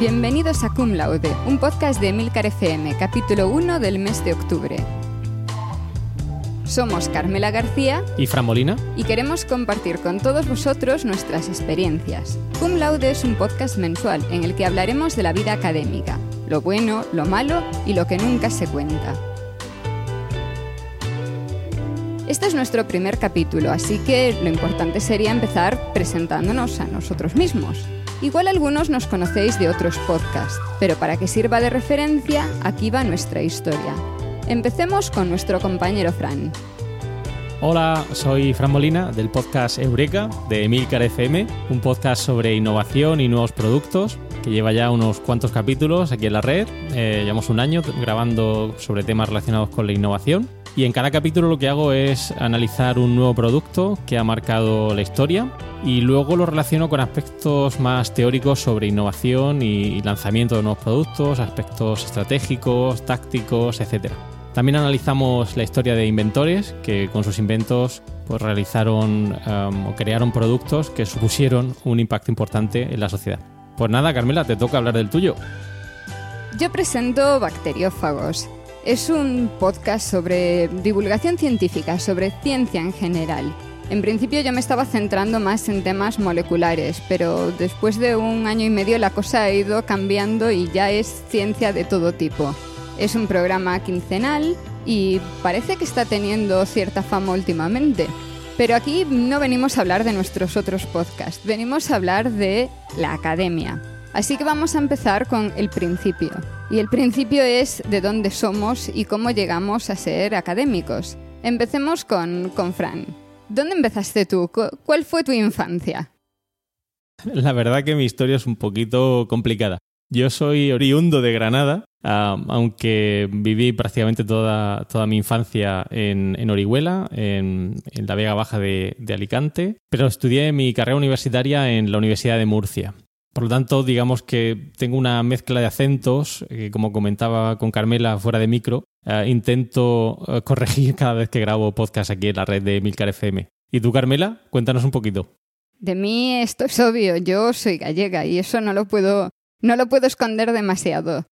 Bienvenidos a Cum Laude, un podcast de Milcar FM, capítulo 1 del mes de octubre. Somos Carmela García y Fran Molina y queremos compartir con todos vosotros nuestras experiencias. Cum Laude es un podcast mensual en el que hablaremos de la vida académica, lo bueno, lo malo y lo que nunca se cuenta. Este es nuestro primer capítulo, así que lo importante sería empezar presentándonos a nosotros mismos. Igual algunos nos conocéis de otros podcasts, pero para que sirva de referencia, aquí va nuestra historia. Empecemos con nuestro compañero Fran. Hola, soy Fran Molina del podcast Eureka de Emilcar FM, un podcast sobre innovación y nuevos productos que lleva ya unos cuantos capítulos aquí en la red. Eh, llevamos un año grabando sobre temas relacionados con la innovación y en cada capítulo lo que hago es analizar un nuevo producto que ha marcado la historia y luego lo relaciono con aspectos más teóricos sobre innovación y lanzamiento de nuevos productos, aspectos estratégicos, tácticos, etc. También analizamos la historia de inventores que con sus inventos pues, realizaron um, o crearon productos que supusieron un impacto importante en la sociedad. Pues nada, Carmela, te toca hablar del tuyo. Yo presento Bacteriófagos es un podcast sobre divulgación científica, sobre ciencia en general. En principio yo me estaba centrando más en temas moleculares, pero después de un año y medio la cosa ha ido cambiando y ya es ciencia de todo tipo. Es un programa quincenal y parece que está teniendo cierta fama últimamente. Pero aquí no venimos a hablar de nuestros otros podcasts, venimos a hablar de la academia. Así que vamos a empezar con el principio. Y el principio es de dónde somos y cómo llegamos a ser académicos. Empecemos con, con Fran. ¿Dónde empezaste tú? ¿Cuál fue tu infancia? La verdad que mi historia es un poquito complicada. Yo soy oriundo de Granada, aunque viví prácticamente toda, toda mi infancia en, Orihuela, en, la Vega Baja de, de Alicante, pero estudié mi carrera universitaria en la Universidad de Murcia. Por lo tanto, digamos que tengo una mezcla de acentos, que como comentaba con Carmela fuera de micro, eh, intento eh, corregir cada vez que grabo podcast aquí en la red de Milcar FM. ¿Y tú, Carmela? Cuéntanos un poquito. De mí esto es obvio, yo soy gallega y eso no lo puedo, no lo puedo esconder demasiado.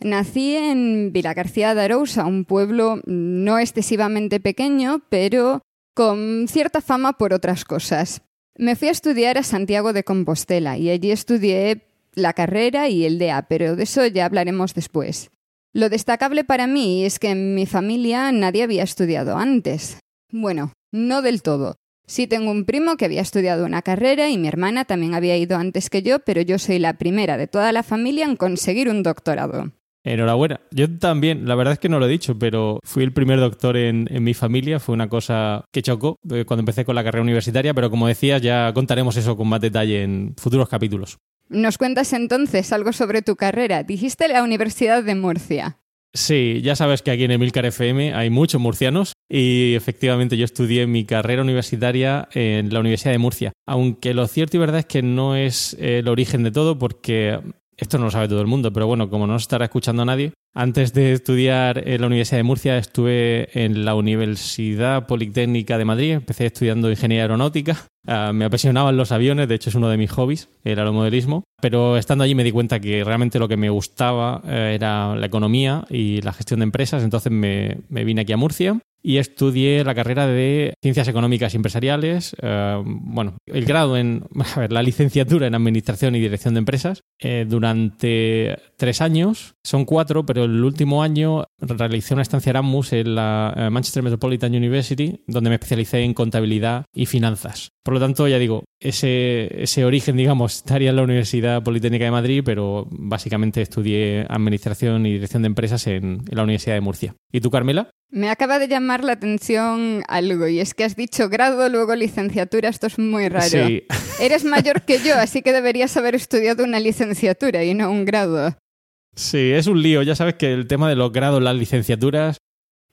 Nací en Vilagarcía de Arousa, un pueblo no excesivamente pequeño, pero con cierta fama por otras cosas. Me fui a estudiar a Santiago de Compostela y allí estudié la carrera y el DEA, pero de eso ya hablaremos después. Lo destacable para mí es que en mi familia nadie había estudiado antes. Bueno, no del todo. Sí tengo un primo que había estudiado una carrera y mi hermana también había ido antes que yo, pero yo soy la primera de toda la familia en conseguir un doctorado. Enhorabuena. Yo también, la verdad es que no lo he dicho, pero fui el primer doctor en, mi familia. Fue una cosa que chocó eh, cuando empecé con la carrera universitaria, pero como decías, ya contaremos eso con más detalle en futuros capítulos. ¿Nos cuentas entonces algo sobre tu carrera? Dijiste la Universidad de Murcia. Sí, ya sabes que aquí en Emilcar FM hay muchos murcianos y efectivamente yo estudié mi carrera universitaria en la Universidad de Murcia. Aunque lo cierto y verdad es que no es el origen de todo porque esto no lo sabe todo el mundo, pero bueno, como no se estará escuchando a nadie, antes de estudiar en la Universidad de Murcia estuve en la Universidad Politécnica de Madrid, empecé estudiando ingeniería aeronáutica, ah, me apasionaban los aviones, de hecho es uno de mis hobbies, el aeromodelismo, pero estando allí me di cuenta que realmente lo que me gustaba eh, era la economía y la gestión de empresas, entonces me, me vine aquí a Murcia y estudié la carrera de Ciencias Económicas y Empresariales, eh, bueno, el grado en, a ver, la licenciatura en Administración y Dirección de Empresas eh, durante tres años, son cuatro, pero el último año realicé una estancia Erasmus en la eh, Manchester Metropolitan University, donde me especialicé en contabilidad y finanzas. Por lo tanto, ya digo, ese, ese origen, digamos, estaría en la Universidad Politécnica de Madrid, pero básicamente estudié Administración y Dirección de Empresas en, en la Universidad de Murcia. ¿Y tú, Carmela? Me acaba de llamar la atención algo, y es que has dicho grado, luego licenciatura, esto es muy raro. Sí. Eres mayor que yo, así que deberías haber estudiado una licenciatura y no un grado. Sí, es un lío, ya sabes que el tema de los grados, las licenciaturas...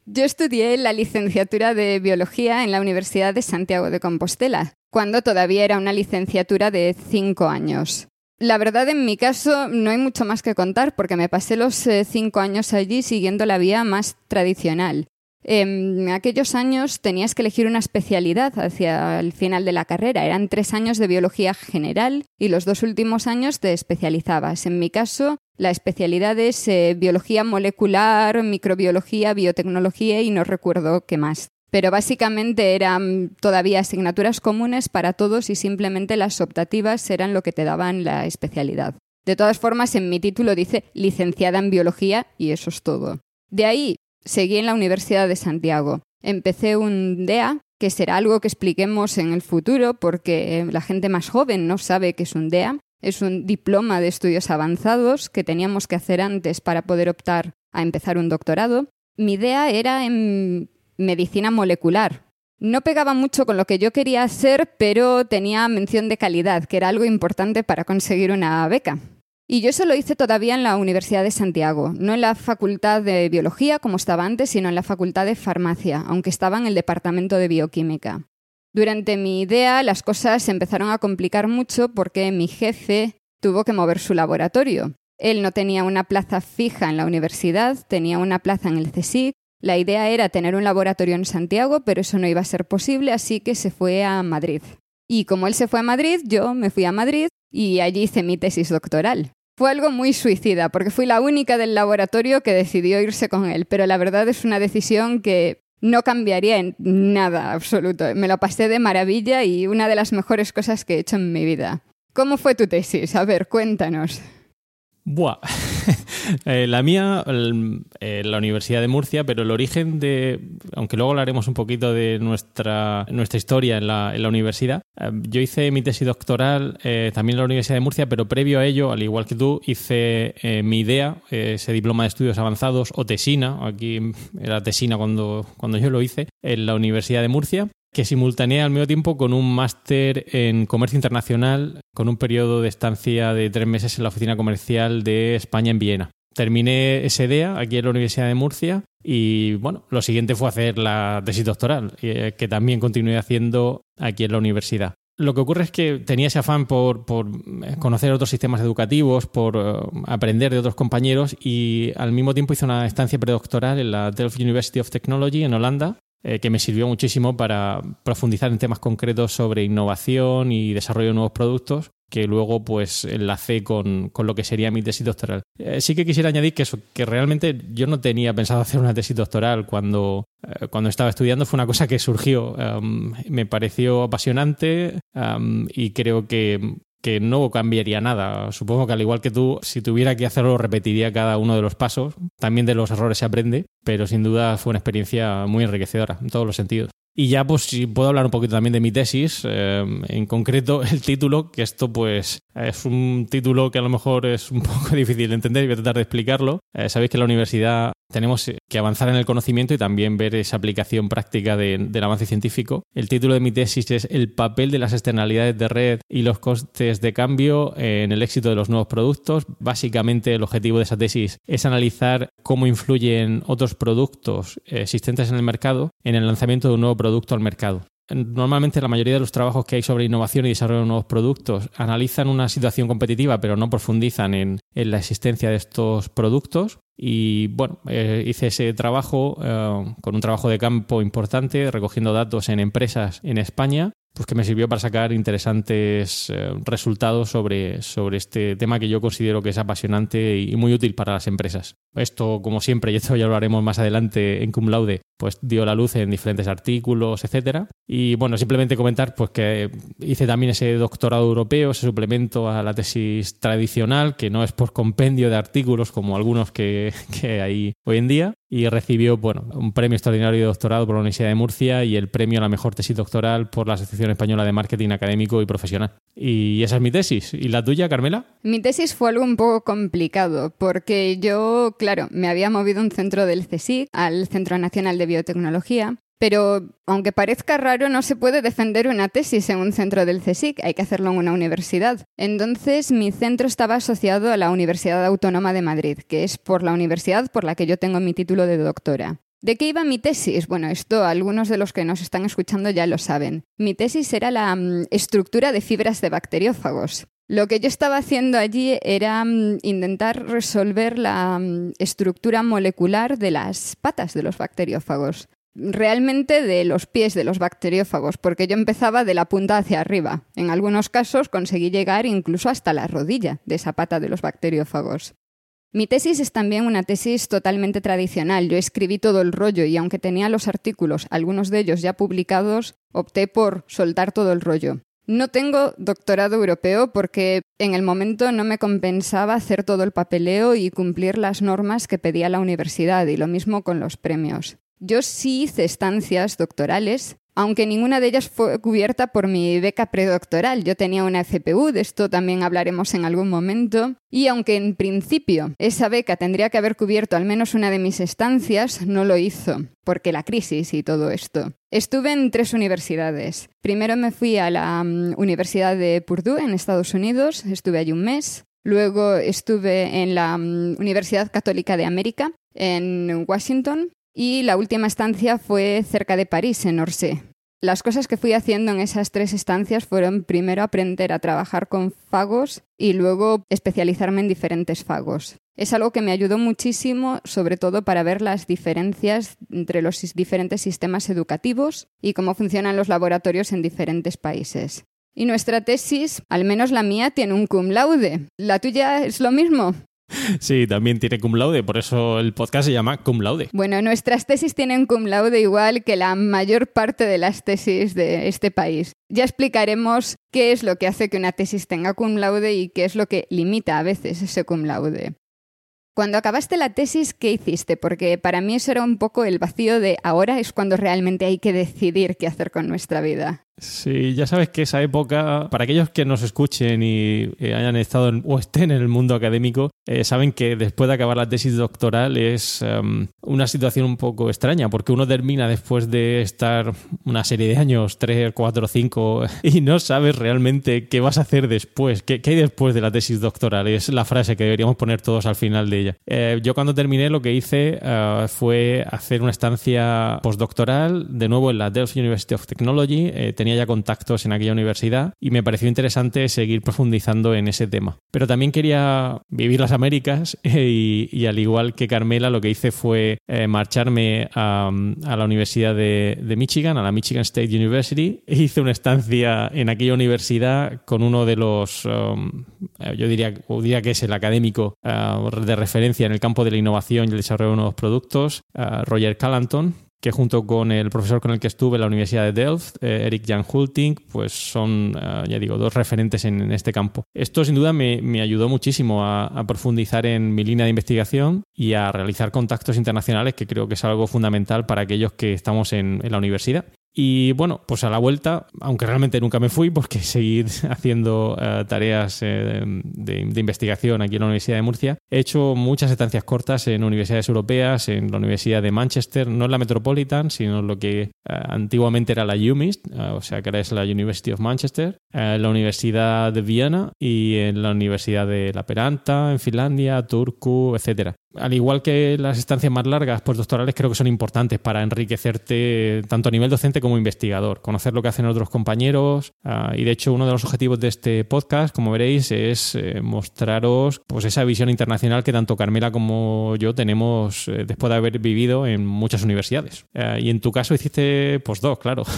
Yo estudié la licenciatura de Biología en la Universidad de Santiago de Compostela, cuando todavía era una licenciatura de cinco años. La verdad, en mi caso, no hay mucho más que contar porque me pasé los eh, cinco años allí siguiendo la vía más tradicional. En aquellos años tenías que elegir una especialidad hacia el final de la carrera. Eran tres años de biología general y los dos últimos años te especializabas. En mi caso, la especialidad es eh, biología molecular, microbiología, biotecnología y no recuerdo qué más. Pero básicamente eran todavía asignaturas comunes para todos y simplemente las optativas eran lo que te daban la especialidad. De todas formas, en mi título dice licenciada en biología y eso es todo. De ahí seguí en la Universidad de Santiago. Empecé un DEA, que será algo que expliquemos en el futuro porque la gente más joven no sabe qué es un DEA. Es un diploma de estudios avanzados que teníamos que hacer antes para poder optar a empezar un doctorado. Mi DEA era en medicina molecular. No pegaba mucho con lo que yo quería hacer, pero tenía mención de calidad, que era algo importante para conseguir una beca. Y yo eso lo hice todavía en la Universidad de Santiago, no en la Facultad de Biología como estaba antes, sino en la Facultad de Farmacia, aunque estaba en el Departamento de Bioquímica. Durante mi idea las cosas se empezaron a complicar mucho porque mi jefe tuvo que mover su laboratorio. Él no tenía una plaza fija en la universidad, tenía una plaza en el CSIC. La idea era tener un laboratorio en Santiago, pero eso no iba a ser posible, así que se fue a Madrid. Y como él se fue a Madrid, yo me fui a Madrid y allí hice mi tesis doctoral. Fue algo muy suicida, porque fui la única del laboratorio que decidió irse con él, pero la verdad es una decisión que no cambiaría en nada absoluto. Me lo pasé de maravilla y una de las mejores cosas que he hecho en mi vida. ¿Cómo fue tu tesis? A ver, cuéntanos. Buah. Eh, la mía, eh, la Universidad de Murcia, pero el origen de. Aunque luego hablaremos un poquito de nuestra, nuestra historia en la, universidad. Eh, yo hice mi tesis doctoral también en la Universidad de Murcia, pero previo a ello, al igual que tú, hice mi idea, ese diploma de estudios avanzados, o tesina, aquí era tesina cuando, cuando yo lo hice, en la Universidad de Murcia que simultanea al mismo tiempo con un máster en comercio internacional con un periodo de estancia de tres meses en la oficina comercial de España en Viena. Terminé ese DEA aquí en la Universidad de Murcia y bueno, lo siguiente fue hacer la tesis doctoral, eh, que también continué haciendo aquí en la universidad. Lo que ocurre es que tenía ese afán por, conocer otros sistemas educativos, por eh, aprender de otros compañeros y al mismo tiempo hice una estancia predoctoral en la Delft University of Technology en Holanda, eh, que me sirvió muchísimo para profundizar en temas concretos sobre innovación y desarrollo de nuevos productos que luego pues enlacé con, con lo que sería mi tesis doctoral. Eh, sí que quisiera añadir que, eso, que realmente yo no tenía pensado hacer una tesis doctoral cuando, eh, cuando estaba estudiando, fue una cosa que surgió, um, me pareció apasionante um, y creo que que no cambiaría nada. Supongo que al igual que tú, si tuviera que hacerlo, repetiría cada uno de los pasos. También de los errores se aprende, pero sin duda fue una experiencia muy enriquecedora en todos los sentidos. Y ya, pues, si puedo hablar un poquito también de mi tesis, eh, en concreto el título, que esto, pues, es un título que a lo mejor es un poco difícil de entender y voy a tratar de explicarlo. Eh, sabéis que la universidad tenemos que avanzar en el conocimiento y también ver esa aplicación práctica del avance científico. El título de mi tesis es El papel de las externalidades de red y los costes de cambio en el éxito de los nuevos productos. Básicamente el objetivo de esa tesis es analizar cómo influyen otros productos existentes en el mercado en el lanzamiento de un nuevo producto al mercado. Normalmente la mayoría de los trabajos que hay sobre innovación y desarrollo de nuevos productos analizan una situación competitiva, pero no profundizan en, la existencia de estos productos. Y bueno, eh, hice ese trabajo eh, con un trabajo de campo importante, recogiendo datos en empresas en España pues que me sirvió para sacar interesantes eh, resultados sobre, sobre este tema que yo considero que es apasionante y muy útil para las empresas. Esto, como siempre, y esto ya lo haremos más adelante en Cum Laude, pues dio la luz en diferentes artículos, etcétera. Y bueno, simplemente comentar pues que hice también ese doctorado europeo, ese suplemento a la tesis tradicional, que no es por compendio de artículos como algunos que, que hay hoy en día, y recibió bueno, un premio extraordinario de doctorado por la Universidad de Murcia y el premio a la mejor tesis doctoral por la Asociación Española de Marketing Académico y Profesional. Y esa es mi tesis. ¿Y la tuya, Carmela? Mi tesis fue algo un poco complicado porque yo, claro, me había movido un centro del CSIC al Centro Nacional de Biotecnología pero aunque parezca raro, no se puede defender una tesis en un centro del CSIC, hay que hacerlo en una universidad. Entonces, mi centro estaba asociado a la Universidad Autónoma de Madrid, que es por la universidad por la que yo tengo mi título de doctora. ¿De qué iba mi tesis? Bueno, esto algunos de los que nos están escuchando ya lo saben. Mi tesis era la mm, estructura de fibras de bacteriófagos. Lo que yo estaba haciendo allí era mm, intentar resolver la mm, estructura molecular de las patas de los bacteriófagos. Realmente de los pies de los bacteriófagos, porque yo empezaba de la punta hacia arriba. En algunos casos conseguí llegar incluso hasta la rodilla de esa pata de los bacteriófagos. Mi tesis es también una tesis totalmente tradicional. Yo escribí todo el rollo y aunque tenía los artículos, algunos de ellos ya publicados, opté por soltar todo el rollo. No tengo doctorado europeo porque en el momento no me compensaba hacer todo el papeleo y cumplir las normas que pedía la universidad y lo mismo con los premios. Yo sí hice estancias doctorales, aunque ninguna de ellas fue cubierta por mi beca predoctoral. Yo tenía una FPU, de esto también hablaremos en algún momento, y aunque en principio esa beca tendría que haber cubierto al menos una de mis estancias, no lo hizo, porque la crisis y todo esto. Estuve en tres universidades. Primero me fui a la mm, Universidad de Purdue en Estados Unidos, estuve allí un mes. Luego estuve en la mm, Universidad Católica de América en Washington y la última estancia fue cerca de París, en Orsay. Las cosas que fui haciendo en esas tres estancias fueron primero aprender a trabajar con fagos y luego especializarme en diferentes fagos. Es algo que me ayudó muchísimo, sobre todo para ver las diferencias entre los diferentes sistemas educativos y cómo funcionan los laboratorios en diferentes países. Y nuestra tesis, al menos la mía, tiene un cum laude. ¿La tuya es lo mismo? Sí, también tiene cum laude, por eso el podcast se llama cum laude. Bueno, nuestras tesis tienen cum laude igual que la mayor parte de las tesis de este país. Ya explicaremos qué es lo que hace que una tesis tenga cum laude y qué es lo que limita a veces ese cum laude. Cuando acabaste la tesis, ¿qué hiciste? Porque para mí eso era un poco el vacío de ahora es cuando realmente hay que decidir qué hacer con nuestra vida. Sí, ya sabes que esa época, para aquellos que nos escuchen y eh, hayan estado o estén en el mundo académico, eh, saben que después de acabar la tesis doctoral es em, una situación un poco extraña, porque uno termina después de estar una serie de años, tres, cuatro, cinco, y no sabes realmente qué vas a hacer después, qué, hay después de la tesis doctoral. Es la frase que deberíamos poner todos al final de ella. Eh, yo cuando terminé lo que hice fue hacer una estancia postdoctoral, de nuevo en la Delft University of Technology. tenía ya contactos en aquella universidad y me pareció interesante seguir profundizando en ese tema. Pero también quería vivir las Américas y, al igual que Carmela lo que hice fue eh, marcharme a, la Universidad de, Michigan, a la Michigan State University. E hice una estancia en aquella universidad con uno de los, um, eh, yo diría, diría que es el académico uh, de referencia en el campo de la innovación y el desarrollo de nuevos productos, uh, Roger Callanton, que junto con el profesor con el que estuve en la Universidad de Delft, eh, Eric Jan Hulting, pues son, eh, ya digo, dos referentes en, este campo. Esto sin duda me, ayudó muchísimo a, profundizar en mi línea de investigación y a realizar contactos internacionales, que creo que es algo fundamental para aquellos que estamos en la universidad. Y bueno, pues a la vuelta, aunque realmente nunca me fui porque seguí haciendo eh, tareas eh, de, investigación aquí en la Universidad de Murcia, he hecho muchas estancias cortas en universidades europeas, en la Universidad de Manchester, no en la Metropolitan, sino lo que eh, antiguamente era la UMIST, o sea que ahora es la University of Manchester, en la Universidad de Viena y en la Universidad de La Peranta, en Finlandia, Turku, etcétera. Al igual que las estancias más largas postdoctorales, creo que son importantes para enriquecerte tanto a nivel docente como investigador, conocer lo que hacen otros compañeros. Ah, y de hecho, uno de los objetivos de este podcast, como veréis, es eh, mostraros pues, esa visión internacional que tanto Carmela como yo tenemos eh, después de haber vivido en muchas universidades. Ah, y en tu caso hiciste postdoc, claro.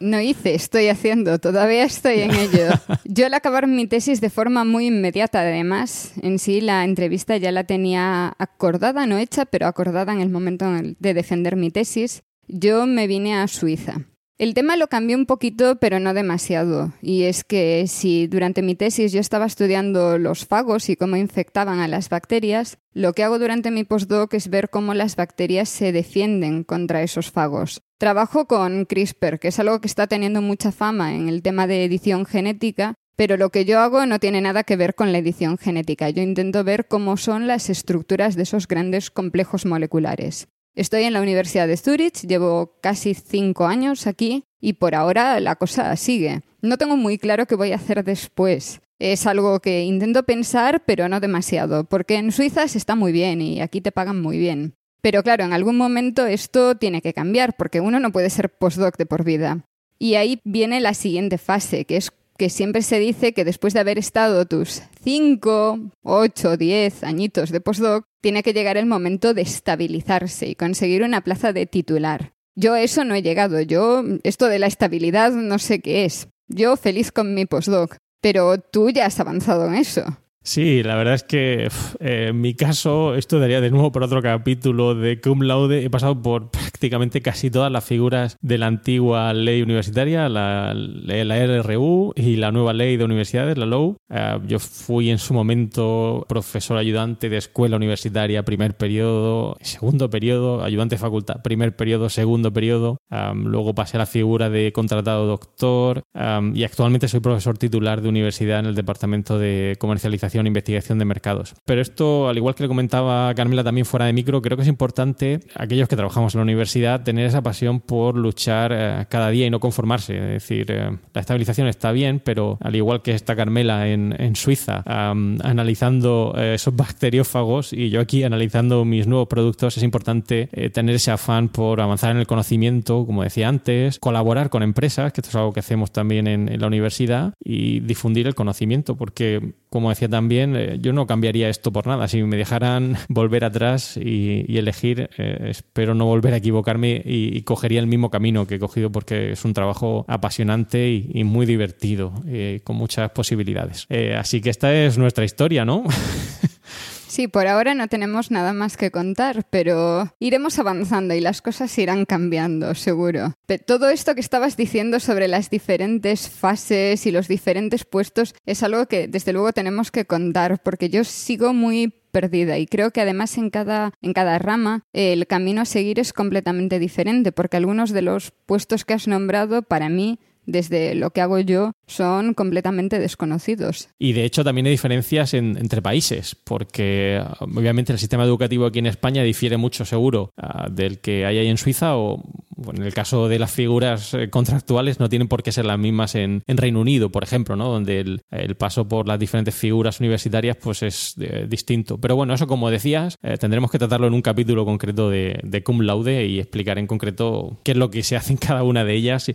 No hice, estoy haciendo, todavía estoy en ello. Yo al acabar mi tesis de forma muy inmediata, además, en sí la entrevista ya la tenía acordada, no hecha, pero acordada en el momento de defender mi tesis, yo me vine a Suiza. El tema lo cambió un poquito, pero no demasiado. Y es que si durante mi tesis yo estaba estudiando los fagos y cómo infectaban a las bacterias, lo que hago durante mi postdoc es ver cómo las bacterias se defienden contra esos fagos. Trabajo con CRISPR, que es algo que está teniendo mucha fama en el tema de edición genética, pero lo que yo hago no tiene nada que ver con la edición genética. Yo intento ver cómo son las estructuras de esos grandes complejos moleculares. Estoy en la Universidad de Zurich, llevo casi cinco años aquí y por ahora la cosa sigue. No tengo muy claro qué voy a hacer después. Es algo que intento pensar, pero no demasiado, porque en Suiza se está muy bien y aquí te pagan muy bien. Pero claro, en algún momento esto tiene que cambiar, porque uno no puede ser postdoc de por vida. Y ahí viene la siguiente fase, que es que siempre se dice que después de haber estado tus 5, 8, 10 añitos de postdoc, tiene que llegar el momento de estabilizarse y conseguir una plaza de titular. Yo a eso no he llegado, yo esto de la estabilidad no sé qué es. Yo feliz con mi postdoc, pero tú ya has avanzado en eso. Sí, la verdad es que eh, en mi caso, esto daría de nuevo por otro capítulo de Cum Laude. He pasado por prácticamente casi todas las figuras de la antigua ley universitaria, la, la RRU y la nueva ley de universidades, la LOU. Eh, yo fui en su momento profesor ayudante de escuela universitaria, primer periodo, segundo periodo, ayudante de facultad, primer periodo, segundo periodo. luego pasé a la figura de contratado doctor y actualmente soy profesor titular de universidad en el Departamento de Comercialización investigación de mercados. Pero esto, al igual que le comentaba Carmela también fuera de micro, creo que es importante, aquellos que trabajamos en la universidad, tener esa pasión por luchar eh, cada día y no conformarse. Es decir, eh, la estabilización está bien, pero al igual que está Carmela en, Suiza analizando eh, esos bacteriófagos y yo aquí analizando mis nuevos productos, es importante tener ese afán por avanzar en el conocimiento, como decía antes, colaborar con empresas, que esto es algo que hacemos también en la universidad, y difundir el conocimiento, porque, como decía también, eh, yo no cambiaría esto por nada. Si me dejaran volver atrás y, elegir, eh, espero no volver a equivocarme y, cogería el mismo camino que he cogido porque es un trabajo apasionante y, muy divertido, eh, con muchas posibilidades. así que esta es nuestra historia, ¿no? Sí, por ahora no tenemos nada más que contar, pero iremos avanzando y las cosas irán cambiando, seguro. todo esto que estabas diciendo sobre las diferentes fases y los diferentes puestos es algo que desde luego tenemos que contar, porque yo sigo muy perdida y creo que además en cada, en cada rama el camino a seguir es completamente diferente, porque algunos de los puestos que has nombrado para mí desde lo que hago yo son completamente desconocidos. Y de hecho también hay diferencias entre países, porque obviamente el sistema educativo aquí en España difiere mucho seguro ah, del que hay ahí en Suiza o en el caso de las figuras eh, contractuales no tienen por qué ser las mismas en, Reino Unido, por ejemplo, ¿no? donde el, paso por las diferentes figuras universitarias pues es eh, distinto. Pero bueno, eso como decías, eh, tendremos que tratarlo en un capítulo concreto de, cum laude y explicar en concreto qué es lo que se hace en cada una de ellas y,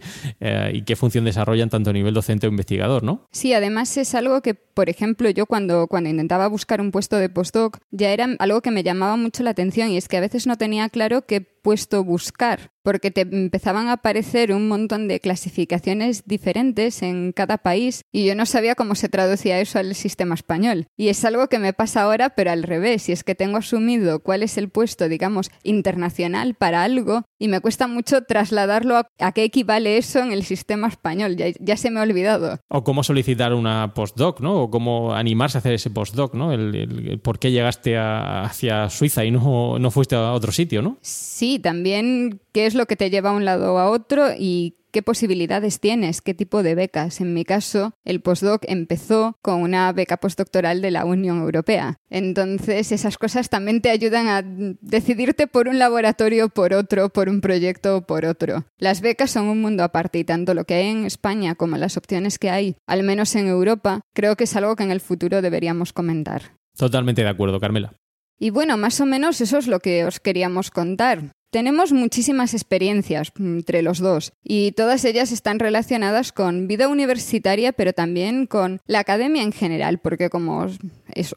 y qué función desarrollan tanto a nivel docente o investigador, ¿no? Sí, además es algo que, por ejemplo, yo cuando, cuando intentaba buscar un puesto de postdoc ya era algo que me llamaba mucho la atención y es que a veces no tenía claro qué puesto buscar porque te empezaban a aparecer un montón de clasificaciones diferentes en cada país y yo no sabía cómo se traducía eso al sistema español. Y es algo que me pasa ahora, pero al revés, y es que tengo asumido cuál es el puesto, digamos, internacional para algo y me cuesta mucho trasladarlo a, qué equivale eso en el sistema español, ya, se me ha olvidado. O cómo solicitar una postdoc, ¿no? O cómo animarse a hacer ese postdoc, ¿no? El, por qué llegaste hacia Suiza y no, no fuiste a otro sitio, ¿no? Sí, también qué es lo que te lleva a un lado o a otro y qué posibilidades tienes, qué tipo de becas. En mi caso, el postdoc empezó con una beca postdoctoral de la Unión Europea. Entonces, esas cosas también te ayudan a decidirte por un laboratorio, por otro, por un proyecto o por otro. Las becas son un mundo aparte y tanto lo que hay en España como las opciones que hay, al menos en Europa, creo que es algo que en el futuro deberíamos comentar. Totalmente de acuerdo, Carmela. Y bueno, más o menos eso es lo que os queríamos contar. Tenemos muchísimas experiencias entre los dos y todas ellas están relacionadas con vida universitaria, pero también con la academia en general, porque como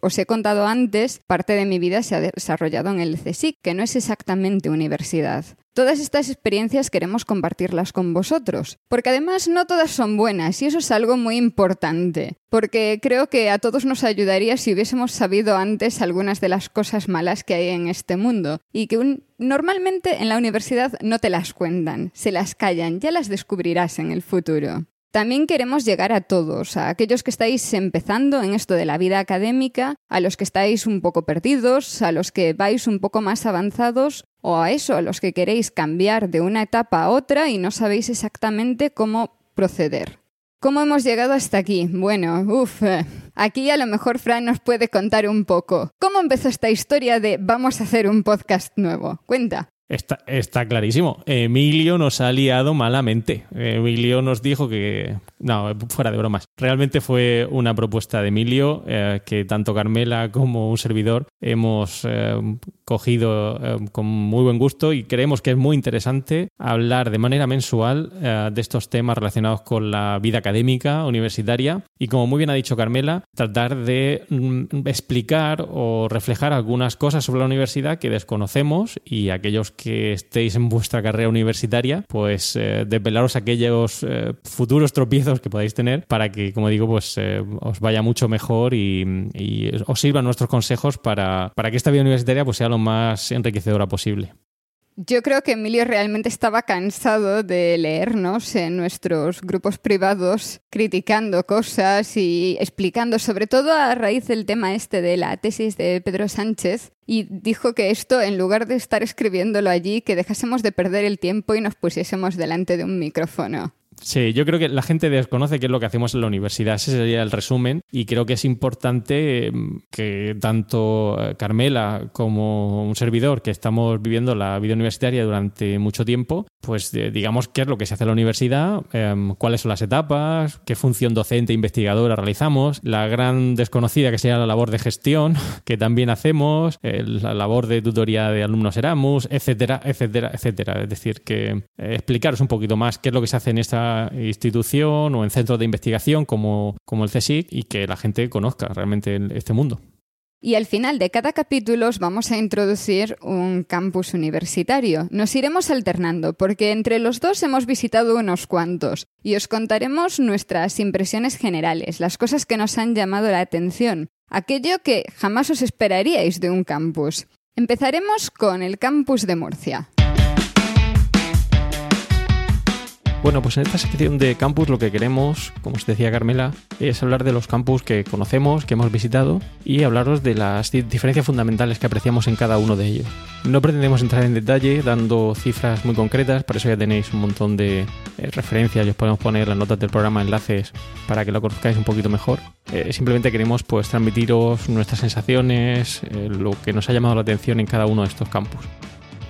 os, he contado antes, parte de mi vida se ha desarrollado en el CSIC, que no es exactamente universidad. Todas estas experiencias queremos compartirlas con vosotros, porque además no todas son buenas y eso es algo muy importante, porque creo que a todos nos ayudaría si hubiésemos sabido antes algunas de las cosas malas que hay en este mundo y que normalmente en la universidad no te las cuentan, se las callan, ya las descubrirás en el futuro. También queremos llegar a todos, a aquellos que estáis empezando en esto de la vida académica, a los que estáis un poco perdidos, a los que vais un poco más avanzados o a eso, a los que queréis cambiar de una etapa a otra y no sabéis exactamente cómo proceder. ¿Cómo hemos llegado hasta aquí? Bueno, uff, eh, aquí a lo mejor Fran nos puede contar un poco. ¿Cómo empezó esta historia de vamos a hacer un podcast nuevo? Cuenta. Está, clarísimo. Emilio nos ha liado malamente. Emilio nos dijo que, No, fuera de bromas. Realmente fue una propuesta de Emilio eh, que tanto Carmela como un servidor hemos eh, cogido eh, con muy buen gusto y creemos que es muy interesante hablar de manera mensual de estos temas relacionados con la vida académica universitaria y como muy bien ha dicho Carmela, tratar de mm, explicar o reflejar algunas cosas sobre la universidad que desconocemos y aquellos que estéis en vuestra carrera universitaria, pues desvelaros aquellos futuros tropiezos que podáis tener para que, como digo, pues eh, os vaya mucho mejor y, os sirvan nuestros consejos para, para que esta vida universitaria pues, sea lo más enriquecedora posible. Yo creo que Emilio realmente estaba cansado de leernos en nuestros grupos privados criticando cosas y explicando, sobre todo a raíz del tema este de la tesis de Pedro Sánchez, y dijo que esto, en lugar de estar escribiéndolo allí, que dejásemos de perder el tiempo y nos pusiésemos delante de un micrófono. Sí, yo creo que la gente desconoce qué es lo que hacemos en la universidad. Ese sería el resumen. Y creo que es importante mm, que tanto eh, Carmela como un servidor que estamos viviendo la vida universitaria durante mucho tiempo, pues digamos qué es lo que se hace en la universidad, em, cuáles son las etapas, qué función docente e investigadora realizamos, la gran desconocida que sería la labor de gestión que también hacemos, la labor de tutoría de alumnos Erasmus, etcétera, etcétera, etcétera. Es decir, que eh, explicaros un poquito más qué es lo que se hace en esta institución o en centros de investigación como, como el CSIC y que la gente conozca realmente este mundo. Y al final de cada capítulo os vamos a introducir un campus universitario. Nos iremos alternando porque entre los dos hemos visitado unos cuantos y os contaremos nuestras impresiones generales, las cosas que nos han llamado la atención, aquello que jamás os esperaríais de un campus. Empezaremos con el campus de Murcia. Bueno, pues en esta sección de campus lo que queremos, como os decía Carmela, es hablar de los campus que conocemos, que hemos visitado y hablaros de las diferencias fundamentales que apreciamos en cada uno de ellos. No pretendemos entrar en detalle dando cifras muy concretas, por eso ya tenéis un montón de eh, referencias y os podemos poner las notas del programa, enlaces para que lo conozcáis un poquito mejor. Eh, simplemente queremos pues transmitiros nuestras sensaciones, eh, lo que nos ha llamado la atención en cada uno de estos campus.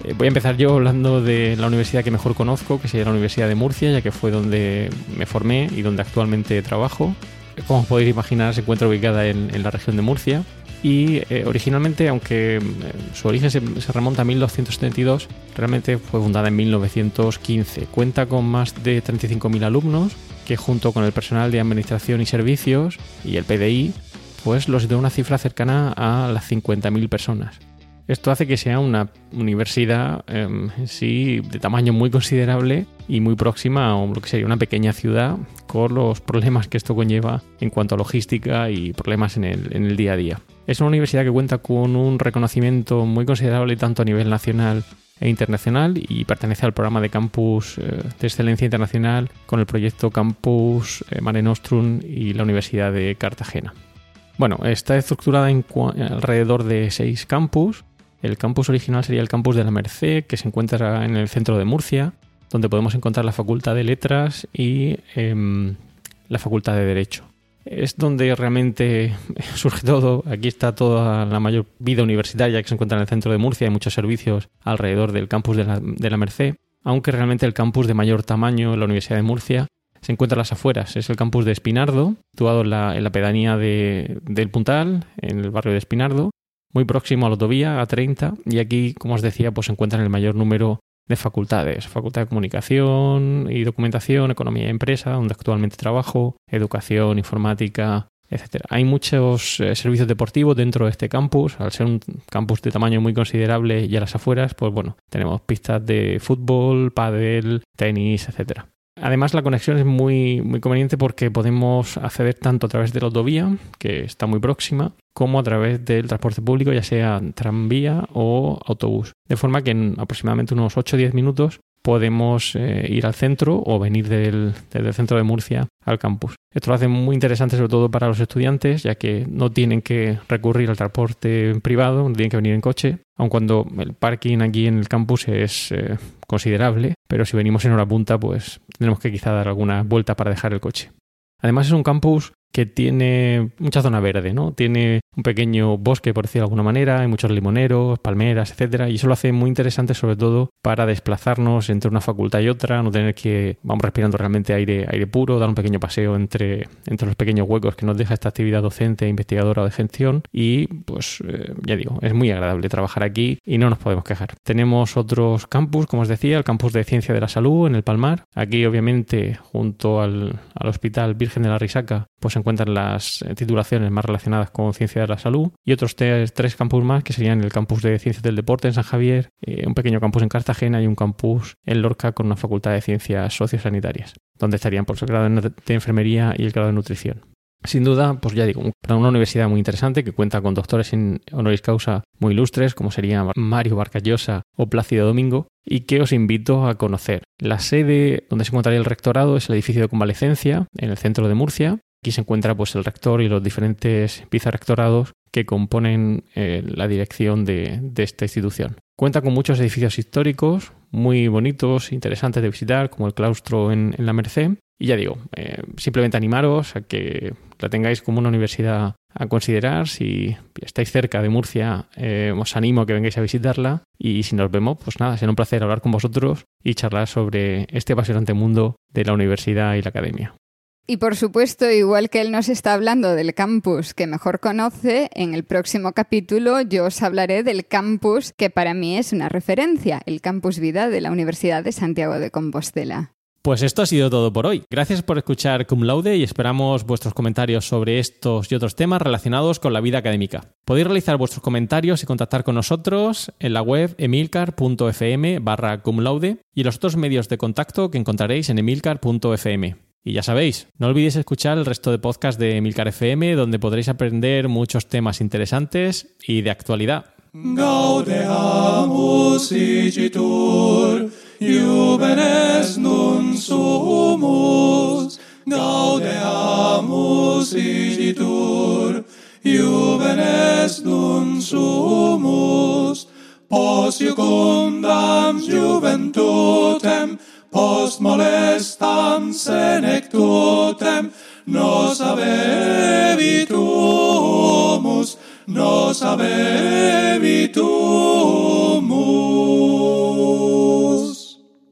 Eh, voy a empezar yo hablando de la universidad que mejor conozco, que sería la Universidad de Murcia, ya que fue donde me formé y donde actualmente trabajo. Como podéis imaginar, se encuentra ubicada en, la región de Murcia. Y eh, originalmente, aunque eh, su origen se, remonta a 1272, realmente fue fundada en 1915. Cuenta con más de 35.000 alumnos, que junto con el personal de administración y servicios y el PDI, pues los de una cifra cercana a las 50.000 personas. Esto hace que sea una universidad em, sí de tamaño muy considerable y muy próxima a lo que sería una pequeña ciudad con los problemas que esto conlleva en cuanto a logística y problemas en el, día a día. Es una universidad que cuenta con un reconocimiento muy considerable tanto a nivel nacional e internacional y pertenece al programa de campus eh, de excelencia internacional con el proyecto Campus eh, Mare Nostrum y la Universidad de Cartagena. Bueno, está estructurada en alrededor de seis campus el campus original sería el campus de la Merced, que se encuentra en el centro de Murcia, donde podemos encontrar la Facultad de Letras y em, la Facultad de Derecho. Es donde realmente surge todo. Aquí está toda la mayor vida universitaria que se encuentra en el centro de Murcia. Hay muchos servicios alrededor del campus de la, Merced, aunque realmente el campus de mayor tamaño, la Universidad de Murcia, se encuentra a las afueras. Es el campus de Espinardo, situado en la, pedanía del Puntal, en el barrio de Espinardo, muy próximo a la autovía, a 30, y aquí, como os decía, pues se encuentran el mayor número de facultades, facultad de comunicación y documentación, economía y empresa, donde actualmente trabajo, educación, informática, etc. Hay muchos eh, servicios deportivos dentro de este campus, al ser un campus de tamaño muy considerable y a las afueras, pues bueno, tenemos pistas de fútbol, pádel, tenis, etcétera. Además, la conexión es muy, muy conveniente porque podemos acceder tanto a través de la autovía, que está muy próxima, como a través del transporte público, ya sea tranvía o autobús. De forma que en aproximadamente unos 8 o 10 minutos podemos eh, ir al centro o venir del, desde el centro de Murcia al campus. Esto lo hace muy interesante sobre todo para los estudiantes, ya que no tienen que recurrir al transporte privado, no tienen que venir en coche, aun cuando el parking aquí en el campus es eh, considerable, pero si venimos en hora punta, pues tendremos que quizá dar alguna vuelta para dejar el coche. Además es un campus que tiene mucha zona verde, ¿no? Tiene un pequeño bosque, por decirlo de alguna manera, hay muchos limoneros, palmeras, etcétera, y eso lo hace muy interesante sobre todo para desplazarnos entre una facultad y otra, no tener que vamos respirando realmente aire aire puro, dar un pequeño paseo entre entre los pequeños huecos que nos deja esta actividad docente, investigadora o de gestión y pues eh, ya digo, es muy agradable trabajar aquí y no nos podemos quejar. Tenemos otros campus, como os decía, el campus de Ciencia de la Salud en el Palmar. Aquí obviamente junto al, al Hospital Virgen de la Risaca pues encuentran las eh, titulaciones más relacionadas con ciencia de la salud y otros tres, campus más que serían el campus de ciencias del deporte en San Javier, eh, un pequeño campus en Cartagena y un campus en Lorca con una facultad de ciencias sociosanitarias, donde estarían por su grado de enfermería y el grado de nutrición. Sin duda, pues ya digo, para una universidad muy interesante que cuenta con doctores en honoris causa muy ilustres, como sería Mario Barcallosa o Plácido Domingo, y que os invito a conocer. La sede donde se encontraría el rectorado es el edificio de convalecencia en el centro de Murcia, Aquí se encuentra pues, el rector y los diferentes vicerrectorados que componen eh, la dirección de, esta institución. Cuenta con muchos edificios históricos muy bonitos, interesantes de visitar, como el claustro en, la Merced. Y ya digo, eh, simplemente animaros a que la tengáis como una universidad a considerar. Si estáis cerca de Murcia, eh, os animo a que vengáis a visitarla. Y si nos vemos, pues nada, será un placer hablar con vosotros y charlar sobre este apasionante mundo de la universidad y la academia. Y por supuesto, igual que él nos está hablando del campus que mejor conoce, en el próximo capítulo yo os hablaré del campus que para mí es una referencia, el Campus Vida de la Universidad de Santiago de Compostela. Pues esto ha sido todo por hoy. Gracias por escuchar Cum Laude y esperamos vuestros comentarios sobre estos y otros temas relacionados con la vida académica. Podéis realizar vuestros comentarios y contactar con nosotros en la web emilcar.fm barra cum y los otros medios de contacto que encontraréis en emilcar.fm. Y ya sabéis, no olvidéis escuchar el resto de podcasts de Milcar FM, donde podréis aprender muchos temas interesantes y de actualidad. post molestam senectutem nos habebitumus, nos habebitumus.